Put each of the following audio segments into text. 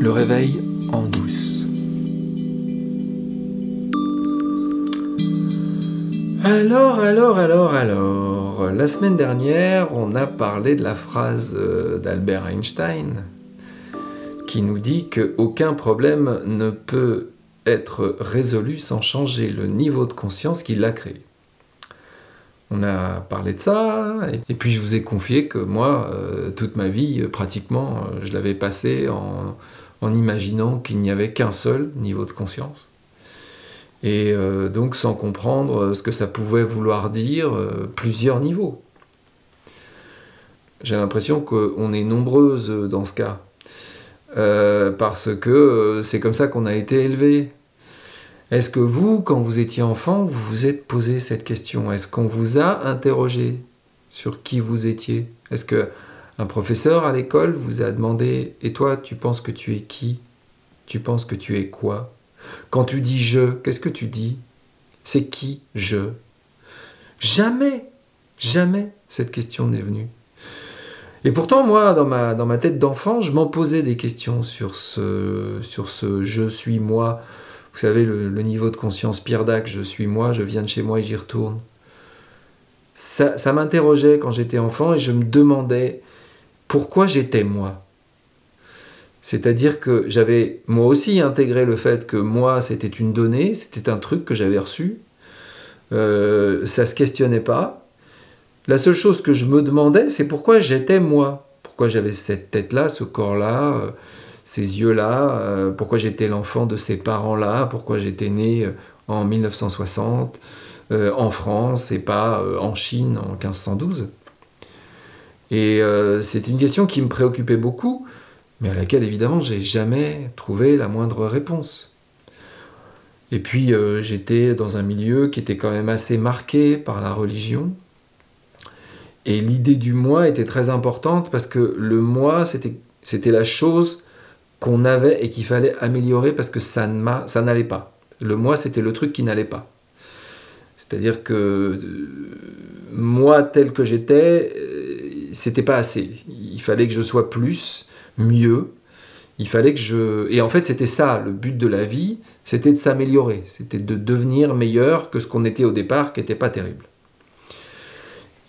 Le réveil en douce. Alors, alors, alors, alors, la semaine dernière, on a parlé de la phrase euh, d'Albert Einstein qui nous dit qu'aucun problème ne peut être résolu sans changer le niveau de conscience qui l'a créé. On a parlé de ça, et puis je vous ai confié que moi, euh, toute ma vie, pratiquement, euh, je l'avais passé en, en imaginant qu'il n'y avait qu'un seul niveau de conscience. Et euh, donc sans comprendre ce que ça pouvait vouloir dire, plusieurs niveaux. J'ai l'impression qu'on est nombreuses dans ce cas. parce que c'est comme ça qu'on a été élevé. Est-ce que vous, quand vous étiez enfant, vous vous êtes posé cette question? Est-ce qu'on vous a interrogé sur qui vous étiez? Est-ce que un professeur à l'école vous a demandé Et toi, tu penses que tu es qui? Tu penses que tu es quoi? Quand tu dis je, qu'est-ce que tu dis? C'est qui je? Jamais, jamais cette question n'est venue. Et pourtant, moi, dans ma, tête d'enfant, je m'en posais des questions sur ce, je suis moi vous savez, le, niveau de conscience Pierre Dac, je suis moi, je viens de chez moi et j'y retourne. Ça m'interrogeait quand j'étais enfant et je me demandais pourquoi j'étais moi? C'est-à-dire que j'avais moi aussi intégré le fait que moi c'était une donnée, c'était un truc que j'avais reçu. Euh, ça se questionnait pas. La seule chose que je me demandais, c'est pourquoi j'étais moi? Pourquoi j'avais cette tête-là, ce corps-là, euh, ces yeux-là, euh, pourquoi j'étais l'enfant de ces parents-là, pourquoi j'étais né en 1960 euh, en France et pas en Chine en 1512. Et c'est une question qui me préoccupait beaucoup, mais à laquelle évidemment j'ai jamais trouvé la moindre réponse. Et puis j'étais dans un milieu qui était quand même assez marqué par la religion. Et l'idée du moi était très importante parce que le moi, c'était la chose qu'on avait et qu'il fallait améliorer parce que ça n'allait pas. Le moi, c'était le truc qui n'allait pas. C'est-à-dire que euh, moi, tel que j'étais, euh, c'était pas assez. Il fallait que je sois plus, mieux. Il fallait que je. Et en fait, c'était ça, le but de la vie, c'était de s'améliorer. C'était de devenir meilleur que ce qu'on était au départ, qui n'était pas terrible.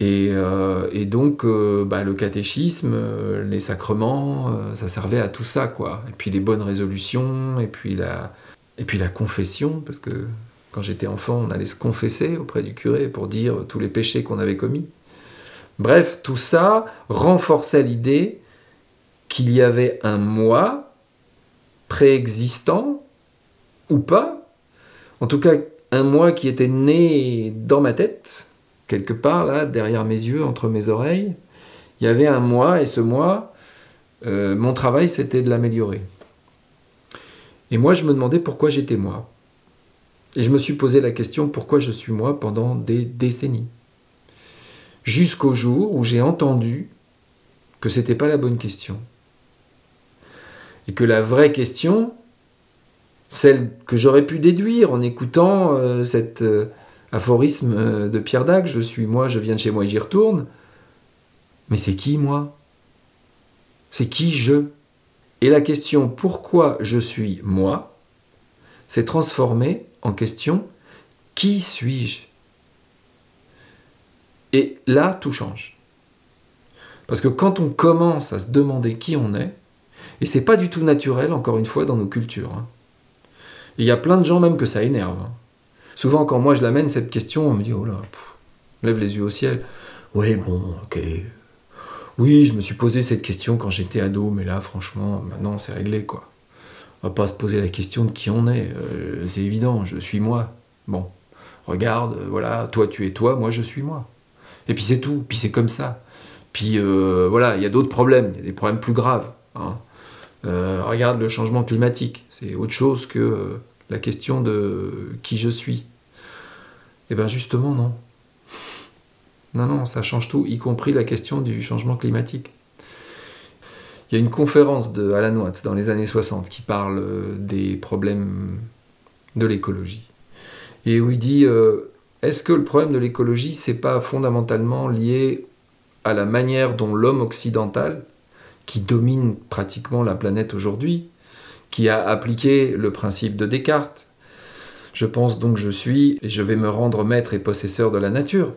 Euh, et, donc, euh, bah, le catéchisme, euh, les sacrements, ça servait à tout ça, quoi. Et puis les bonnes résolutions, et puis la, et puis la confession, parce que quand j'étais enfant, on allait se confesser auprès du curé pour dire tous les péchés qu'on avait commis. Bref, tout ça renforçait l'idée qu'il y avait un moi préexistant, ou pas, en tout cas un moi qui était né dans ma tête, quelque part, là, derrière mes yeux, entre mes oreilles, il y avait un moi, et ce moi, euh, mon travail, c'était de l'améliorer. Et moi, je me demandais pourquoi j'étais moi. Et je me suis posé la question pourquoi je suis moi pendant des décennies. Jusqu'au jour où j'ai entendu que c'était pas la bonne question. Et que la vraie question, celle que j'aurais pu déduire en écoutant euh, cette, euh, aphorisme euh, de Pierre Dac, je suis moi, je viens de chez moi et j'y retourne. Mais c'est qui moi? C'est qui je? Et la question pourquoi je suis moi? s'est transformée en question qui suis-je? Et là, tout change. Parce que quand on commence à se demander qui on est, et c'est pas du tout naturel, encore une fois, dans nos cultures. Hein. Il y a plein de gens même que ça énerve. Hein. Souvent, quand moi je l'amène cette question, on me dit Oh là, lève les yeux au ciel. Oui, bon, ok. Oui, je me suis posé cette question quand j'étais ado, mais là, franchement, maintenant c'est réglé, quoi. On va pas se poser la question de qui on est. Euh, c'est évident, je suis moi. Bon, regarde, voilà, toi tu es toi, moi je suis moi. Et puis c'est tout, puis c'est comme ça. Puis euh, voilà, il y a d'autres problèmes, il y a des problèmes plus graves. Hein. regarde le changement climatique, c'est autre chose que la question de qui je suis. Eh bien justement non. Non, non, ça change tout, y compris la question du changement climatique. Il y a une conférence de Alan Watts dans les années 60 qui parle euh, des problèmes de l'écologie. Et où il dit euh, est-ce que le problème de l'écologie, c'est pas fondamentalement lié à la manière dont l'homme occidental, qui domine pratiquement la planète aujourd'hui, qui a appliqué le principe de Descartes? Je pense donc je suis et je vais me rendre maître et possesseur de la nature.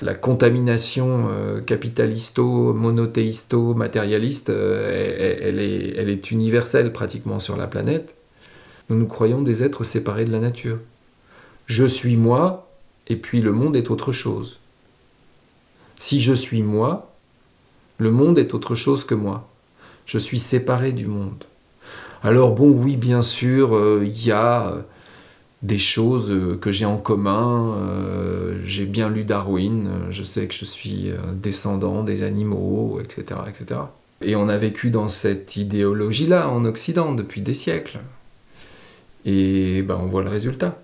La contamination euh, capitalisto, monothéisto, matérialiste, euh, elle, est, elle est universelle pratiquement sur la planète. Nous nous croyons des êtres séparés de la nature. Je suis moi, et puis le monde est autre chose. Si je suis moi, le monde est autre chose que moi. Je suis séparé du monde. Alors bon, oui, bien sûr, euh, il y a euh, des choses euh, que j'ai en commun. j'ai bien lu Darwin, je sais que je suis descendant des animaux, etc., etc. Et on a vécu dans cette idéologie-là en Occident depuis des siècles. Et ben, on voit le résultat.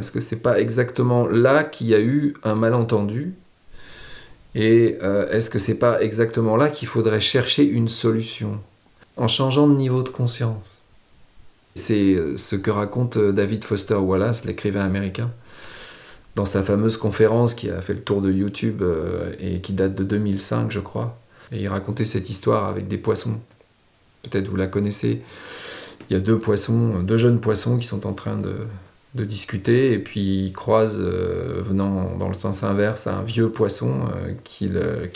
Est-ce que c'est pas exactement là qu'il y a eu un malentendu Et euh, est-ce que c'est pas exactement là qu'il faudrait chercher une solution? En changeant de niveau de conscience. C'est euh, ce que raconte euh, David Foster Wallace, l'écrivain américain, dans sa fameuse conférence qui a fait le tour de YouTube et qui date de 2005, je crois. Et il racontait cette histoire avec des poissons. Peut-être vous la connaissez. Il y a deux poissons, deux jeunes poissons qui sont en train de, de discuter et puis ils croisent, euh, venant dans le sens inverse, un vieux poisson euh, qui,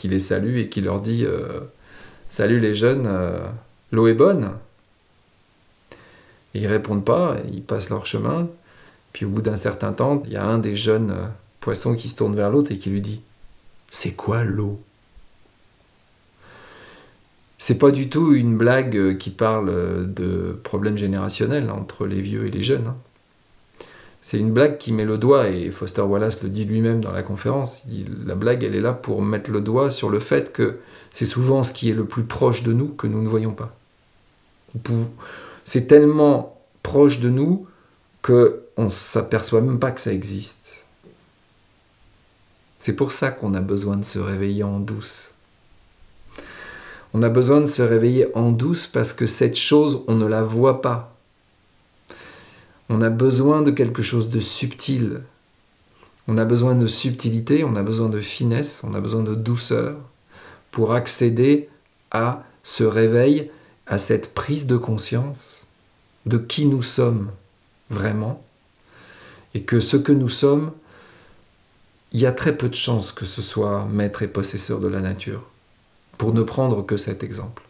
les salue et qui leur dit euh, Salut les jeunes, l'eau est bonne? Ils répondent pas, ils passent leur chemin. Puis au bout d'un certain temps, il y a un des jeunes poissons qui se tourne vers l'autre et qui lui dit C'est quoi l'eau? C'est pas du tout une blague qui parle de problèmes générationnels entre les vieux et les jeunes. Hein. C'est une blague qui met le doigt, et Foster Wallace le dit lui-même dans la conférence, la blague, elle est là pour mettre le doigt sur le fait que c'est souvent ce qui est le plus proche de nous que nous ne voyons pas. C'est tellement proche de nous qu'on ne s'aperçoit même pas que ça existe. C'est pour ça qu'on a besoin de se réveiller en douce. On a besoin de se réveiller en douce parce que cette chose, on ne la voit pas. On a besoin de quelque chose de subtil. On a besoin de subtilité, on a besoin de finesse, on a besoin de douceur pour accéder à ce réveil, à cette prise de conscience de qui nous sommes vraiment et que ce que nous sommes, il y a très peu de chances que ce soit maître et possesseur de la nature, pour ne prendre que cet exemple.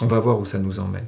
On va voir où ça nous emmène.